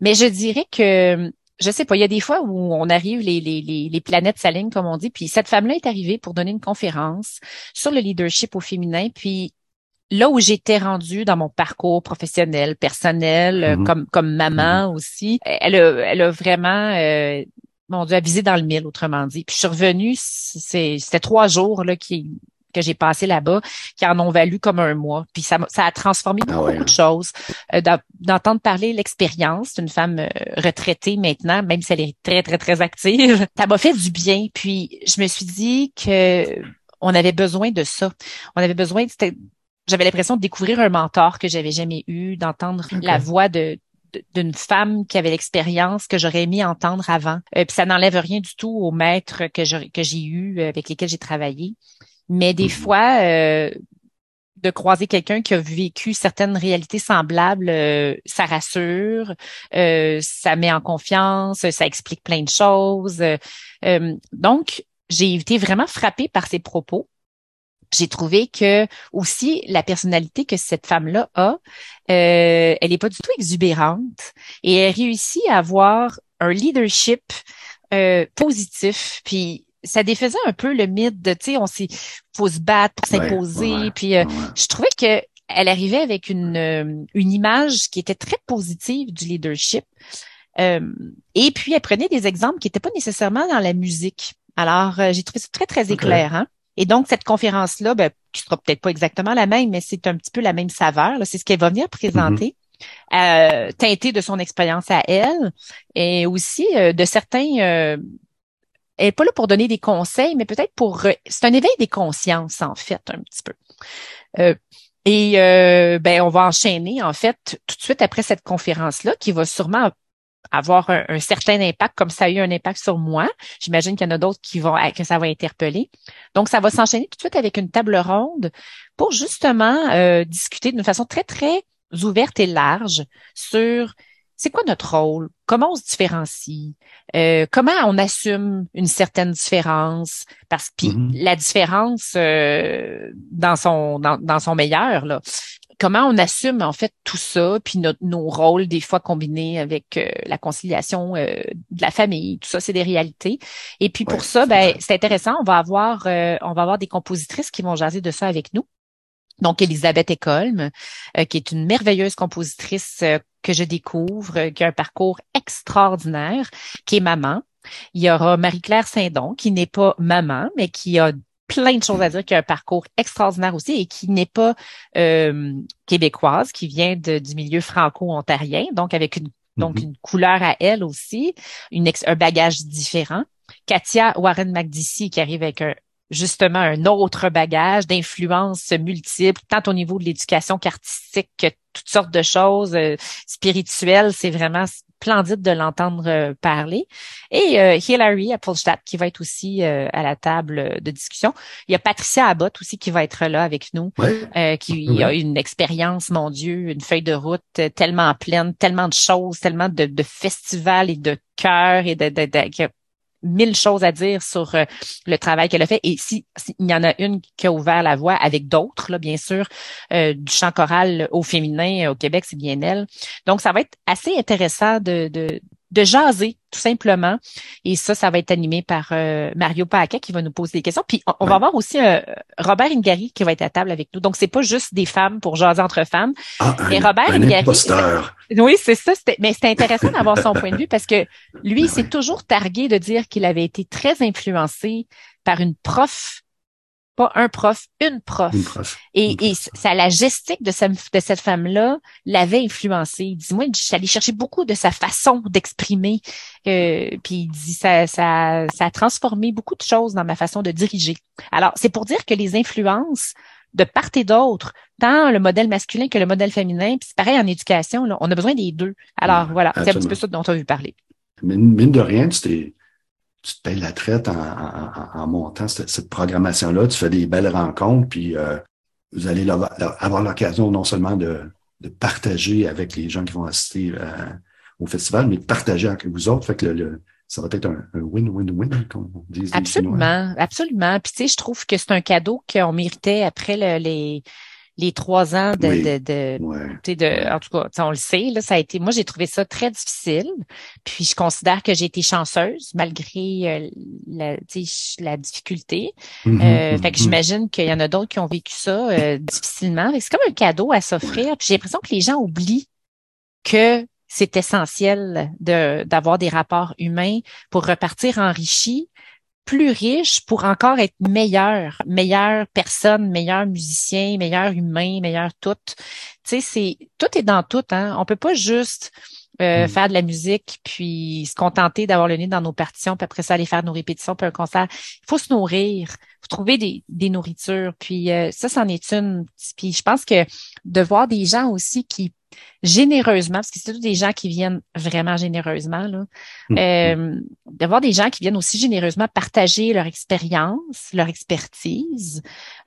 Mais je dirais que je sais pas, il y a des fois où on arrive, les, les, les, planètes s'alignent, comme on dit, puis cette femme-là est arrivée pour donner une conférence sur le leadership au féminin, puis là où j'étais rendue dans mon parcours professionnel, personnel, euh, Mhm. comme comme maman aussi, elle a, elle a vraiment euh, mon Dieu, avisé dans le mille, autrement dit. Puis je suis revenue, c'est- c'était trois jours là qui que j'ai passé là-bas, qui en ont valu comme un mois. Puis ça, m'a- ça a transformé Ah beaucoup, ouais, beaucoup hein. de choses. Euh, d'en- D'entendre parler l'expérience d'une femme euh, retraitée maintenant, même si elle est très, très, très active, ça m'a fait du bien. Puis je me suis dit que on avait besoin de ça. On avait besoin, j'avais l'impression de découvrir un mentor que j'avais jamais eu, d'entendre la voix de d'une femme qui avait l'expérience que j'aurais aimé entendre avant. Euh, puis ça n'enlève rien du tout aux maîtres que je- que j'ai eu euh, avec lesquels j'ai travaillé. Mais des Mhm. fois, euh, de croiser quelqu'un qui a vécu certaines réalités semblables, euh, ça rassure, euh, ça met en confiance, ça explique plein de choses. Euh, donc, j'ai été vraiment frappée par ses propos. J'ai trouvé que aussi la personnalité que cette femme-là a, euh, elle n'est pas du tout exubérante et elle réussit à avoir un leadership euh, positif. Puis ça défaisait un peu le mythe de, tu sais, on s'est, faut se battre pour s'imposer. ouais, ouais. Puis euh, Ouais. je trouvais que elle arrivait avec une euh, une image qui était très positive du leadership. Euh, et puis elle prenait des exemples qui n'étaient pas nécessairement dans la musique. Alors euh, j'ai trouvé ça très très éclairant. Et donc cette conférence là, ben, qui sera peut-être pas exactement la même, mais c'est un petit peu la même saveur. C'est ce qu'elle va venir présenter. Euh, teintée de son expérience à elle et aussi euh, de certains euh, elle est pas là pour donner des conseils, mais peut-être pour c'est un éveil des consciences en fait un petit peu. Euh, et euh, ben on va enchaîner en fait tout de suite après cette conférence là qui va sûrement avoir un, un certain impact comme ça a eu un impact sur moi. J'imagine qu'il y en a d'autres qui vont que ça va interpeller. Donc ça va s'enchaîner tout de suite avec une table ronde pour justement euh, discuter d'une façon très très ouverte et large sur c'est quoi notre rôle, comment on se différencie, euh, comment on assume une certaine différence, parce que Mhm. la différence euh, dans son dans, dans son meilleur là. Comment on assume en fait tout ça, puis notre, nos rôles des fois combinés avec euh, la conciliation euh, de la famille, tout ça c'est des réalités. Et puis pour Ouais, ça, c'est ben c'est intéressant. On va avoir euh, on va avoir des compositrices qui vont jaser de ça avec nous. Donc, Elisabeth Ecolm, euh, qui est une merveilleuse compositrice euh, que je découvre, euh, qui a un parcours extraordinaire, qui est maman. Il y aura Marie-Claire Saint-Don, qui n'est pas maman, mais qui a plein de choses à dire, qui a un parcours extraordinaire aussi et qui n'est pas euh, québécoise, qui vient de- du milieu franco-ontarien, donc avec une donc Mhm. une couleur à elle aussi, une ex- un bagage différent. Katia Warren McDissy qui arrive avec un, justement un autre bagage d'influences multiples, tant au niveau de l'éducation qu'artistique que toutes sortes de choses euh, spirituelles. C'est vraiment splendide de l'entendre euh, parler. Et euh, Hilary Appelstadt qui va être aussi euh, à la table de discussion. Il y a Patricia Abbott aussi qui va être là avec nous Ouais. euh, qui a une expérience, mon Dieu, une feuille de route tellement pleine, tellement de choses, tellement de, de festivals et de cœurs et de, mille choses à dire sur euh, le travail qu'elle a fait. Et si, si- y en a une qui a ouvert la voie avec d'autres, bien sûr, euh, du chant choral au féminin euh, au Québec, c'est bien elle. Donc, ça va être assez intéressant de, de jaser, tout simplement. Et ça, ça va être animé par euh, Mario Paquet qui va nous poser des questions. Puis on, on va avoir aussi euh, Robert Ingari qui va être à table avec nous. Donc, c'est pas juste des femmes pour jaser entre femmes. Ah, un, Robert un Ingari. Oui, c'est ça. c'était- Mais c'est intéressant d'avoir son point de vue parce que lui, il s'est toujours targué de dire qu'il avait été très influencé par une prof, pas un prof, une prof. Une prof. Et, Une et ça, la gestique de, cette- de cette femme-là l'avait influencé. Dis-moi, je suis allée chercher beaucoup de sa façon d'exprimer. Euh, puis il dit ça, ça, ça a transformé beaucoup de choses dans ma façon de diriger. Alors, c'est pour dire que les influences de part et d'autre, tant le modèle masculin que le modèle féminin, puis c'est pareil en éducation, là, on a besoin des deux. Alors Ouais, voilà, c'est un petit peu ça dont tu as vu parler. Mine, de rien, t'es, tu te payes la traite en, montant cette, programmation-là. Tu fais des belles rencontres, puis euh, vous allez avoir l'occasion non seulement de, partager avec les gens qui vont assister euh, au festival, mais de partager avec vous autres. Fait que ça va être un win-win-win, comme on dit. Absolument, absolument. Puis tu sais, je trouve que c'est un cadeau qu'on méritait après le- les les trois ans de, Oui. de, de, Ouais. en tout cas, on le sait, là, ça a été, moi, j'ai trouvé ça très difficile. Puis, je considère que j'ai été chanceuse malgré euh, la, la difficulté. Mhm, Euh, fait que j'imagine qu'il y en a d'autres qui ont vécu ça euh, difficilement. C'est comme un cadeau à s'offrir. Puis j'ai l'impression que les gens oublient que c'est essentiel de d'avoir des rapports humains pour repartir enrichi, plus riche, pour encore être meilleur, meilleure personne, meilleur musicien, meilleur humain, meilleur tout. Tu sais, c'est tout est dans tout. Hein. On peut pas juste euh, Mm. faire de la musique puis se contenter d'avoir le nez dans nos partitions puis après ça aller faire nos répétitions puis un concert. Il faut se nourrir, faut trouver des, des nourritures. Puis euh, ça, c'en est une. Puis je pense que de voir des gens aussi qui généreusement, parce que c'est tous des gens qui viennent vraiment généreusement, là, Mhm. euh, de voir des gens qui viennent aussi généreusement partager leur expérience, leur expertise,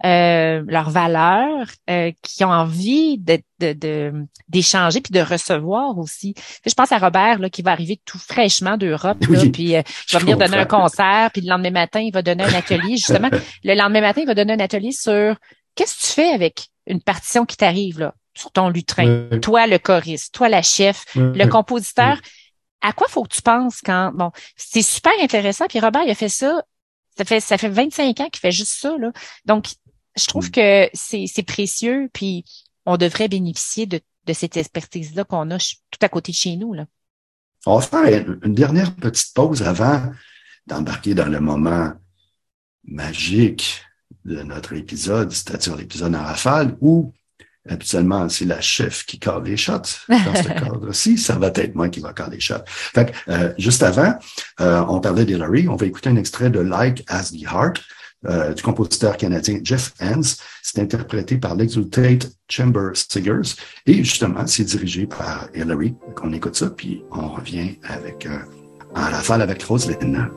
euh, leurs valeurs, euh, qui ont envie de, de, de- d'échanger puis de recevoir aussi. Je pense à Robert là, qui va arriver tout fraîchement d'Europe, Oui, puis euh, il va venir donner un concert, puis le lendemain matin, il va donner un atelier. Justement, le lendemain matin, il va donner un atelier sur qu'est-ce que tu fais avec une partition qui t'arrive là, sur ton lutrin. Toi, le choriste, toi, la chef, le compositeur. À quoi faut que tu penses quand bon, c'est super intéressant. Puis Robert, il a fait ça. Ça fait ça fait 25 ans qu'il fait juste ça là. Donc, je trouve Mm. que c'est c'est précieux. Puis on devrait bénéficier de de cette expertise là qu'on a tout à côté de chez nous là. On va faire une, une dernière petite pause avant d'embarquer dans le moment magique de notre épisode, c'est-à-dire l'épisode en rafale, où habituellement c'est la chef qui cale les shots. Dans ce cadre-ci, ça va être moi qui va caler les shots. Fait que, euh, juste avant, euh, on parlait d'Hillary. On va écouter un extrait de Like as the Heart euh, du compositeur canadien Jeff Hans. C'est interprété par l'Exultate Chamber Singers et justement, c'est dirigé par Hillary. On écoute ça, puis on revient avec euh, en rafale avec Roselyne.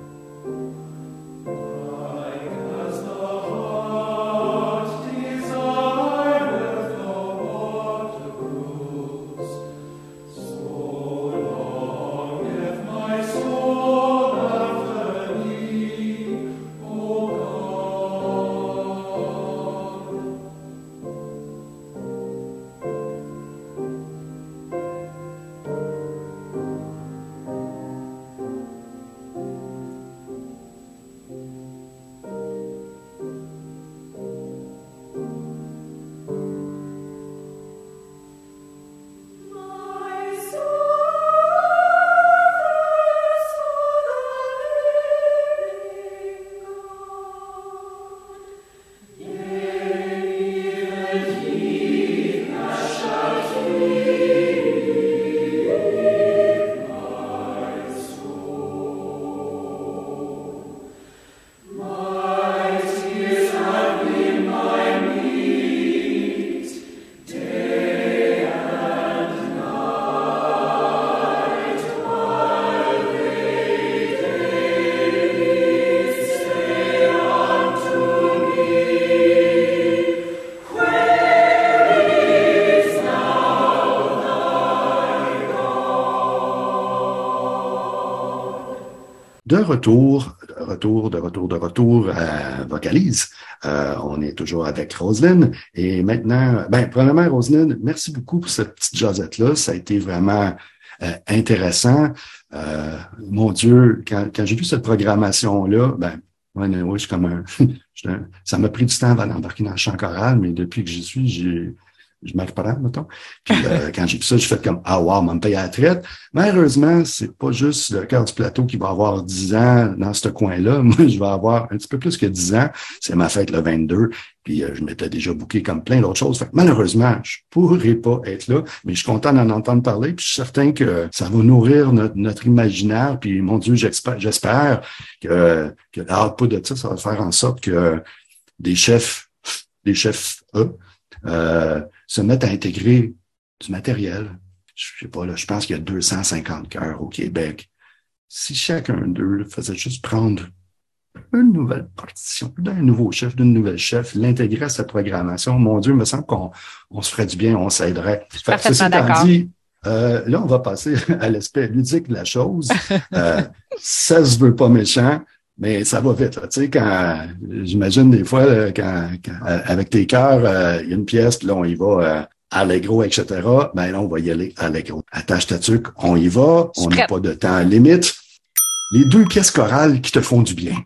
Retour, retour, de retour, de retour à Vocalise. Euh, on est toujours avec Roselyne. Et maintenant, ben, premièrement, Roselyne, merci beaucoup pour cette petite jasette-là. Ça a été vraiment euh, intéressant. Euh, mon Dieu, quand, quand j'ai vu cette programmation-là, ben, ouais, je suis comme un- ça m'a pris du temps avant d'embarquer dans le chant choral, mais depuis que j'y suis, j'ai, je me reprends, mettons. Puis euh, quand j'ai vu ça, j'ai fait comme Ah wow, on me paye à la traite. Malheureusement, c'est pas juste le cœur du plateau qui va avoir 10 ans dans ce coin-là. Moi, je vais avoir un petit peu plus que 10 ans. C'est ma fête le 22. Puis euh, je m'étais déjà booké comme plein d'autres choses. Fait que malheureusement, je pourrais pas être là, mais je suis content d'en entendre parler. Puis je suis certain que ça va nourrir notre, notre imaginaire. Puis mon Dieu, j'espère, j'espère que, que l'output de ça, ça va faire en sorte que des chefs, des chefs eux, euh, se mettent à intégrer du matériel. Je sais pas, là, je pense qu'il y a 250 cœurs au Québec. Si chacun d'eux faisait juste prendre une nouvelle partition d'un nouveau chef, d'une nouvelle chef, l'intégrer à sa programmation, mon Dieu, il me semble qu'on on se ferait du bien, on s'aiderait. Ceci étant dit, euh, là, on va passer à l'aspect ludique de la chose. Euh, ça se veut pas méchant. Mais ça va vite. Tu sais, quand j'imagine des fois, quand, avec tes cœurs, il y a une pièce, puis là, on y va allegro, etc. Ben là, on va y aller allegro. Attache ta tuque, on y va, on n'a pas de temps limite. Les deux pièces chorales qui te font du bien.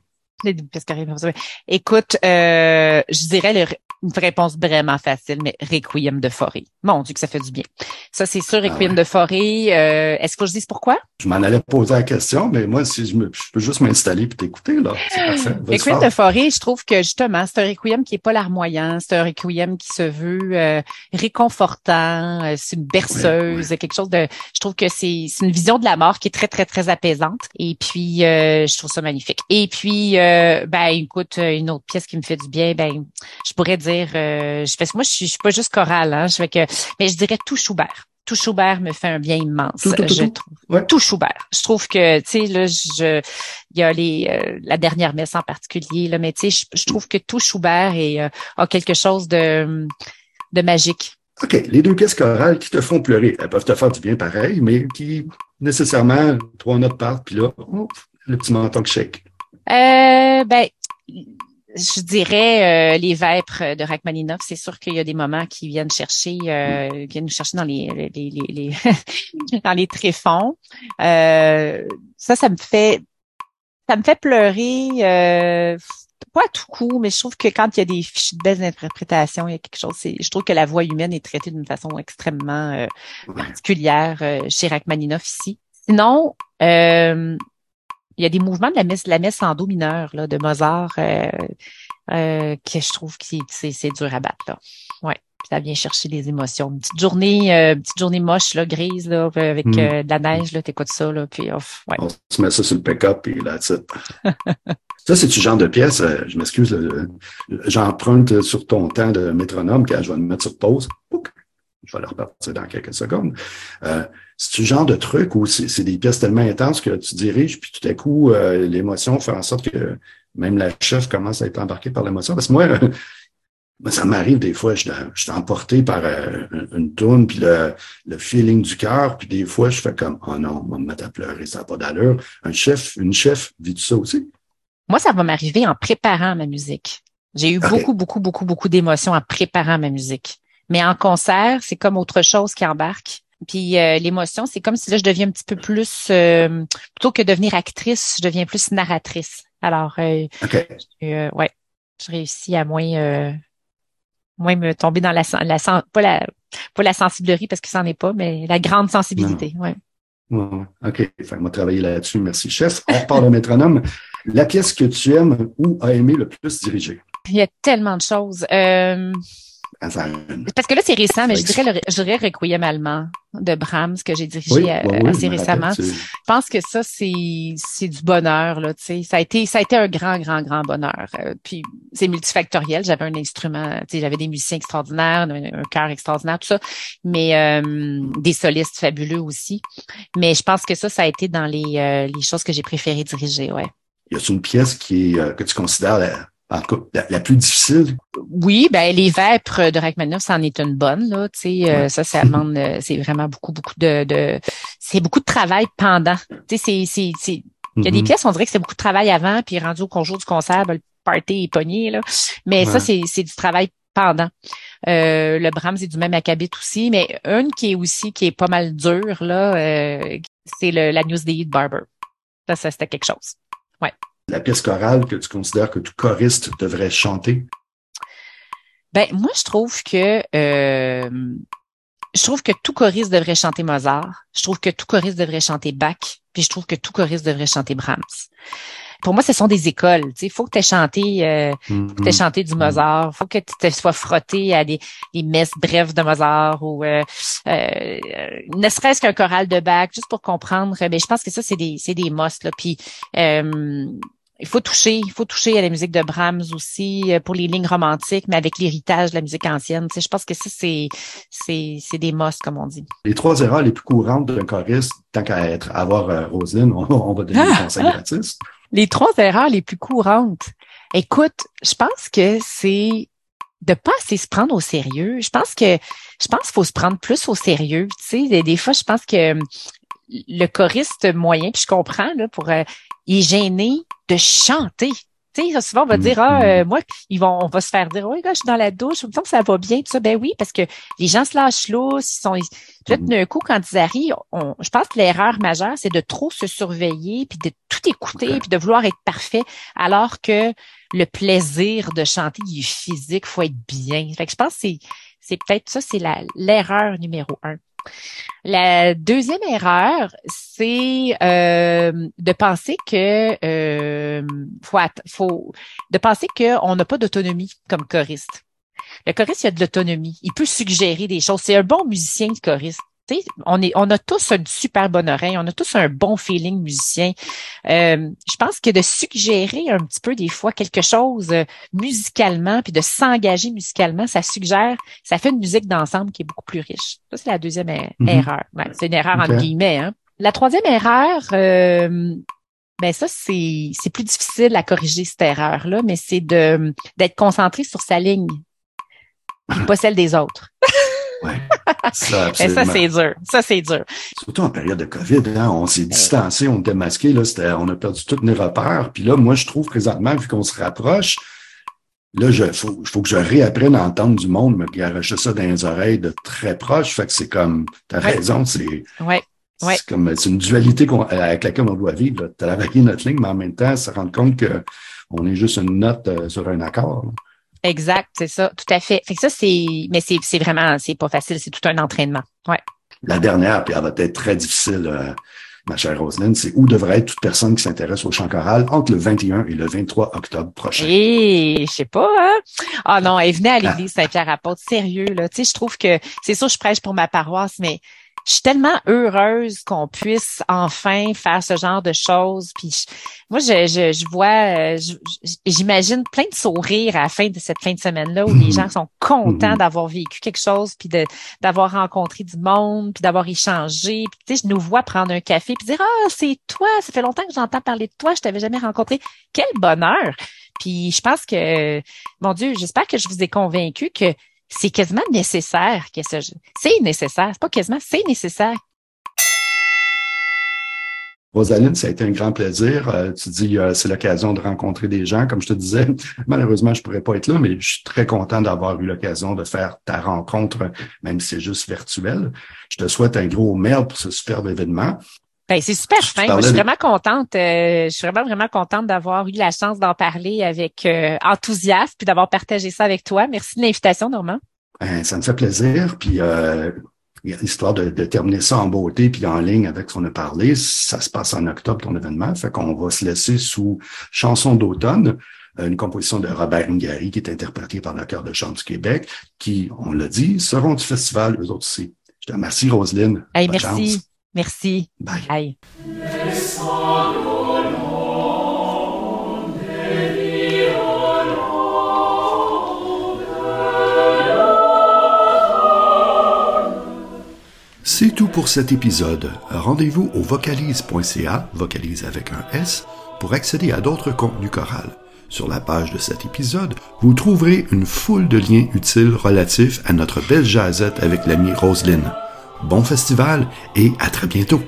Écoute, euh, je dirais le, une réponse vraiment facile, mais Requiem de Forêt. Mon Dieu que ça fait du bien. Ça, c'est sûr, Requiem ah de Forêt. Euh, est-ce que je dis pourquoi? Je m'en allais poser la question, mais moi, si je, me, je peux juste m'installer puis t'écouter, là. C'est parfait. Requiem de Forêt, je trouve que justement, c'est un Requiem qui est pas larmoyant. C'est un Requiem qui se veut euh, réconfortant. Euh, c'est une berceuse, quelque chose de... Je trouve que c'est une vision de la mort qui est très, très, très apaisante. Et puis, je trouve ça magnifique. Et puis, ben, écoute, une autre pièce qui me fait du bien, ben, je pourrais dire euh, je fais, moi, je suis, suis pas juste chorale, hein, je fais que, mais je dirais tout Schubert. Tout Schubert me fait un bien immense. Tout, je trouve. tout Schubert. Je trouve que, tu sais, là, je, il y a les, euh, la dernière messe en particulier, là, mais tu sais, je, trouve que tout Schubert est, euh, a quelque chose de, de magique. OK. Les deux pièces chorales qui te font pleurer, elles peuvent te faire du bien pareil, mais qui, nécessairement, trois notes partent, puis là, le petit menton qui shake. Euh, ben, je dirais euh, les vêpres de Rachmaninoff. C'est sûr qu'il y a des moments qui viennent chercher, euh, viennent nous chercher dans les, les, les, les dans les tréfonds. Euh, ça, ça me fait, ça me fait pleurer. Euh, pas à tout coup, mais je trouve que quand il y a des fiches de belles interprétations, il y a quelque chose. Je trouve que la voix humaine est traitée d'une façon extrêmement euh, particulière chez Rachmaninoff ici. Sinon, euh, il y a des mouvements de la messe, la messe en do mineur là, de Mozart euh, euh, que je trouve que c'est dur à battre. Là. Ouais. ça vient chercher les émotions. Une petite journée, euh, petite journée moche, là, grise, là, avec mm. de la neige, là, t'écoutes ça, là, puis off, ouais. On se met ça sur le pick-up et là, ça. ça, c'est du genre de pièce, je m'excuse, j'emprunte sur ton temps de métronome quand je vais me mettre sur pause. Je vais le repartir dans quelques secondes. C'est le genre de truc où c'est des pièces tellement intenses que tu diriges, puis tout à coup, euh, l'émotion fait en sorte que même la chef commence à être embarquée par l'émotion. Parce que moi, ça m'arrive des fois, je, je suis emporté par euh, une tourne, puis le, le feeling du cœur, puis des fois, je fais comme Oh non, on va me mettre à pleurer, ça n'a pas d'allure. Un chef, une chef vit tout ça aussi? Moi, ça va m'arriver en préparant ma musique. J'ai eu beaucoup, beaucoup, beaucoup, beaucoup d'émotions en préparant ma musique. Mais en concert, c'est comme autre chose qui embarque. Puis euh, l'émotion, c'est comme si là, je deviens un petit peu plus, euh, plutôt que devenir actrice, je deviens plus narratrice. Alors, euh, euh ouais, je réussis à moins, moins me tomber dans la, la pas la, pas la sensiblerie parce que ça n'en est pas, mais la grande sensibilité. Ouais. ouais. OK. Enfin, on va travailler là-dessus. Merci, chef. On repart le métronome. La pièce que tu aimes ou as aimé le plus diriger? Il y a tellement de choses. Euh, parce que là, c'est récent, mais je dirais, le, je dirais Requiem allemand de Brahms que j'ai dirigé euh, assez récemment. Je pense que ça, c'est, c'est du bonheur, là, tu sais. Ça a été, ça a été un grand, grand, grand bonheur. Euh, puis, c'est multifactoriel. J'avais un instrument, tu sais, j'avais des musiciens extraordinaires, un, cœur extraordinaire, tout ça. Mais, euh, des solistes fabuleux aussi. Mais je pense que ça, ça a été dans les, les choses que j'ai préféré diriger, ouais. Y a une pièce qui est, que tu considères en tout cas, la, plus difficile. Oui, ben les vêpres de Rachmaninoff, c'en est une bonne là. Tu sais, euh, ça, ça demande, euh, c'est vraiment beaucoup, beaucoup de, de c'est beaucoup de travail pendant. Tu sais, c'est, c'est, c'est, il y a des mm-hmm. pièces, on dirait que c'est beaucoup de travail avant, puis rendu au jour du concert, ben, le party est pogné là. Mais ça, c'est, c'est du travail pendant. Euh, le Brahms est du même acabit aussi, mais une qui est aussi qui est pas mal dure là, euh, c'est le, la News Day de Barber. Ça, ça c'était quelque chose. Ouais la pièce chorale que tu considères que tout choriste devrait chanter? Ben, moi, je trouve que euh, je trouve que tout choriste devrait chanter Mozart. Je trouve que tout choriste devrait chanter Bach. Puis je trouve que tout choriste devrait chanter Brahms. Pour moi, ce sont des écoles. Il faut que tu aies chanté, euh, que chanté du Mozart. faut que tu te sois frotté à des, messes brèves de Mozart ou euh, euh, ne serait-ce qu'un choral de Bach, juste pour comprendre. Mais je pense que ça, c'est des, c'est des must. Là. Puis il faut toucher, il faut toucher à la musique de Brahms aussi euh, pour les lignes romantiques, mais avec l'héritage de la musique ancienne. Tu sais, je pense que ça, c'est, c'est, c'est des mosses, comme on dit. Les trois erreurs les plus courantes d'un choriste, tant qu'à être, avoir euh, Roselyne, on, va donner des conseils gratis. Les trois erreurs les plus courantes. Écoute, je pense que c'est de pas assez se prendre au sérieux. Je pense que je pense qu'il faut se prendre plus au sérieux. Tu sais, des, des fois, je pense que le choriste moyen, puis je comprends là, pour euh, il est gêné de chanter. Tu sais, souvent, on va dire, ah, Mm-hmm. euh, moi, ils vont, on va se faire dire, oui, gars, je suis dans la douche, je me sens que ça va bien, tout ça. Ben oui, parce que les gens se lâchent lousse, ils sont, puis là, Mm-hmm. d'un coup, quand ils arrivent, on, je pense que l'erreur majeure, c'est de trop se surveiller, puis de tout écouter, puis de vouloir être parfait, alors que le plaisir de chanter, il est physique, faut être bien. Fait que je pense que c'est, c'est peut-être ça, c'est la, l'erreur numéro un. La deuxième erreur, c'est euh, de penser que euh, faut, faut de penser qu'on n'a pas d'autonomie comme choriste. Le choriste, il a de l'autonomie. Il peut suggérer des choses. C'est un bon musicien, le choriste. On, est, on a tous une super bonne oreille, on a tous un bon feeling musicien. Euh, je pense que de suggérer un petit peu des fois quelque chose euh, musicalement, puis de s'engager musicalement, ça suggère, ça fait une musique d'ensemble qui est beaucoup plus riche. Ça, c'est la deuxième er- Mhm. erreur. Ouais, c'est une erreur entre guillemets. Hein. La troisième erreur, euh, ben ça, c'est c'est plus difficile à corriger cette erreur-là, mais c'est de d'être concentré sur sa ligne, puis pas celle des autres. Ça, ça, c'est dur. Ça, c'est dur. Surtout en période de COVID, hein, on s'est distancé, on était masqué, là, on a perdu tous nos repères. Puis là, moi, je trouve présentement, vu qu'on se rapproche, là, je faut, faut que je réapprenne à entendre du monde, me garocher ça dans les oreilles de très proche. Fait que c'est comme, t'as Ouais. raison, c'est, Ouais. Ouais. c'est comme, c'est une dualité qu'on- avec laquelle on doit vivre, là. travailler notre ligne, mais en même temps, se rendre compte que on est juste une note euh, sur un accord. là. Exact, c'est ça, tout à fait. Fait que ça, c'est, mais c'est, c'est vraiment, c'est pas facile, c'est tout un entraînement. Ouais. La dernière, puis elle va être très difficile, euh, ma chère Roselyne, c'est où devrait être toute personne qui s'intéresse au chant choral entre le 21 et le 23 octobre prochain? Et je sais pas, hein? Ah non, elle venait à l'église Saint-Pierre-Apôtre. Sérieux, là. Tu sais, je trouve que c'est sûr, je prêche pour ma paroisse, mais je suis tellement heureuse qu'on puisse enfin faire ce genre de choses. Puis je- moi, je, je, je vois, euh, j'imagine plein de sourires à la fin de cette fin de semaine-là où les Mhm. gens sont contents Mhm. d'avoir vécu quelque chose, puis de d'avoir rencontré du monde, puis d'avoir échangé. Puis tu sais, je nous vois prendre un café puis dire ah c'est toi, ça fait longtemps que j'entends parler de toi, je t'avais jamais rencontré. Quel bonheur. Puis je pense que, mon Dieu, j'espère que je vous ai convaincu que c'est quasiment nécessaire que ce c'est nécessaire, c'est pas quasiment, c'est nécessaire. Rosaline, ça a été un grand plaisir. Euh, tu dis, euh, c'est l'occasion de rencontrer des gens. Comme je te disais, malheureusement, je pourrais pas être là, mais je suis très content d'avoir eu l'occasion de faire ta rencontre, même si c'est juste virtuel. Je te souhaite un gros merde pour ce superbe événement. Ben, c'est super fin. Moi, je suis vraiment contente. euh, je suis vraiment, vraiment contente d'avoir eu la chance d'en parler avec euh, enthousiasme puis d'avoir partagé ça avec toi. Merci de l'invitation, Normand. Ben, ça me fait plaisir. Puis, euh, histoire de, de terminer ça en beauté puis en ligne avec ce qu'on a parlé, ça se passe en octobre, ton événement. Fait qu'on va se laisser sous Chanson d'automne, une composition de Robert Ngari qui est interprétée par le Chœur de Chant du Québec, qui, on l'a dit, seront du festival, eux autres aussi. Je te remercie, Roselyne. Hey, merci. chance. Merci. Bye. Bye. C'est tout pour cet épisode. Rendez-vous au vocalise.ca, vocalise avec un S, pour accéder à d'autres contenus chorales. Sur la page de cet épisode, vous trouverez une foule de liens utiles relatifs à notre belle jazette avec l'amie Roselyne. Bon festival et à très bientôt!